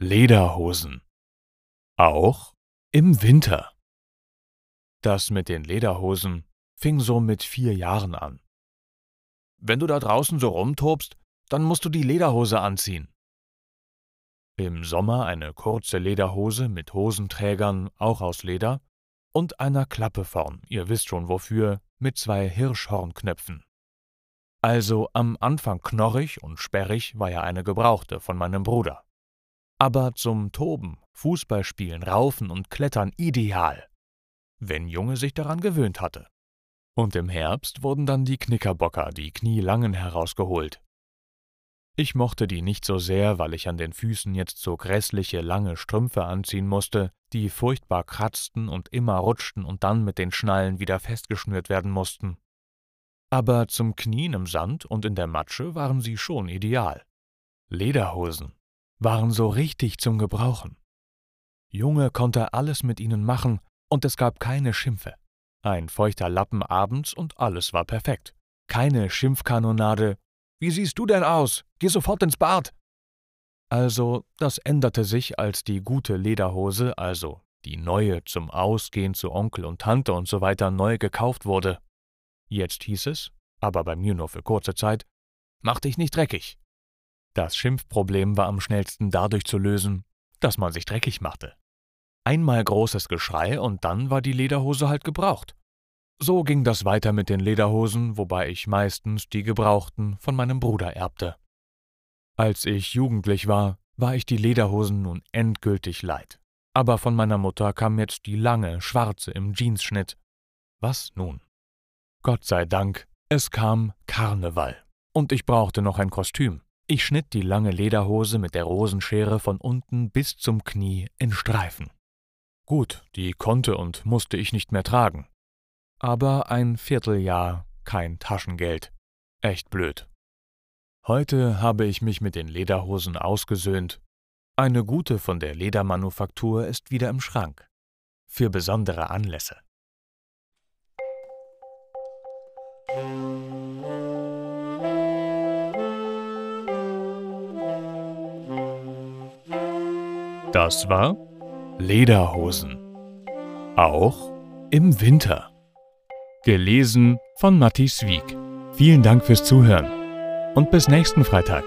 Lederhosen. Auch im Winter. Das mit den Lederhosen fing so mit vier Jahren an. Wenn du da draußen so rumtobst, dann musst du die Lederhose anziehen. Im Sommer eine kurze Lederhose mit Hosenträgern, auch aus Leder, und einer Klappe vorn, ihr wisst schon wofür, mit zwei Hirschhornknöpfen. Also am Anfang knorrig und sperrig war ja eine gebrauchte von meinem Bruder. Aber zum Toben, Fußballspielen, Raufen und Klettern ideal, wenn Junge sich daran gewöhnt hatte. Und im Herbst wurden dann die Knickerbocker, die knielangen, herausgeholt. Ich mochte die nicht so sehr, weil ich an den Füßen jetzt so grässliche lange Strümpfe anziehen musste, die furchtbar kratzten und immer rutschten und dann mit den Schnallen wieder festgeschnürt werden mussten. Aber zum Knien im Sand und in der Matsche waren sie schon ideal. Lederhosen waren so richtig zum Gebrauchen. Junge konnte alles mit ihnen machen, und es gab keine Schimpfe. Ein feuchter Lappen abends und alles war perfekt. Keine Schimpfkanonade. Wie siehst du denn aus? Geh sofort ins Bad. Also, das änderte sich, als die gute Lederhose, also die neue zum Ausgehen zu Onkel und Tante und so weiter neu gekauft wurde. Jetzt hieß es, aber bei mir nur für kurze Zeit, mach dich nicht dreckig. Das Schimpfproblem war am schnellsten dadurch zu lösen, dass man sich dreckig machte. Einmal großes Geschrei und dann war die Lederhose halt gebraucht. So ging das weiter mit den Lederhosen, wobei ich meistens die gebrauchten von meinem Bruder erbte. Als ich jugendlich war, war ich die Lederhosen nun endgültig leid. Aber von meiner Mutter kam jetzt die lange, schwarze im Jeansschnitt. Was nun? Gott sei Dank, es kam Karneval. Und ich brauchte noch ein Kostüm. Ich schnitt die lange Lederhose mit der Rosenschere von unten bis zum Knie in Streifen. Gut, die konnte und musste ich nicht mehr tragen. Aber ein Vierteljahr kein Taschengeld. Echt blöd. Heute habe ich mich mit den Lederhosen ausgesöhnt. Eine gute von der Ledermanufaktur ist wieder im Schrank. Für besondere Anlässe. Das war Lederhosen. Auch im Winter. Gelesen von Matti Swieg. Vielen Dank fürs Zuhören und bis nächsten Freitag.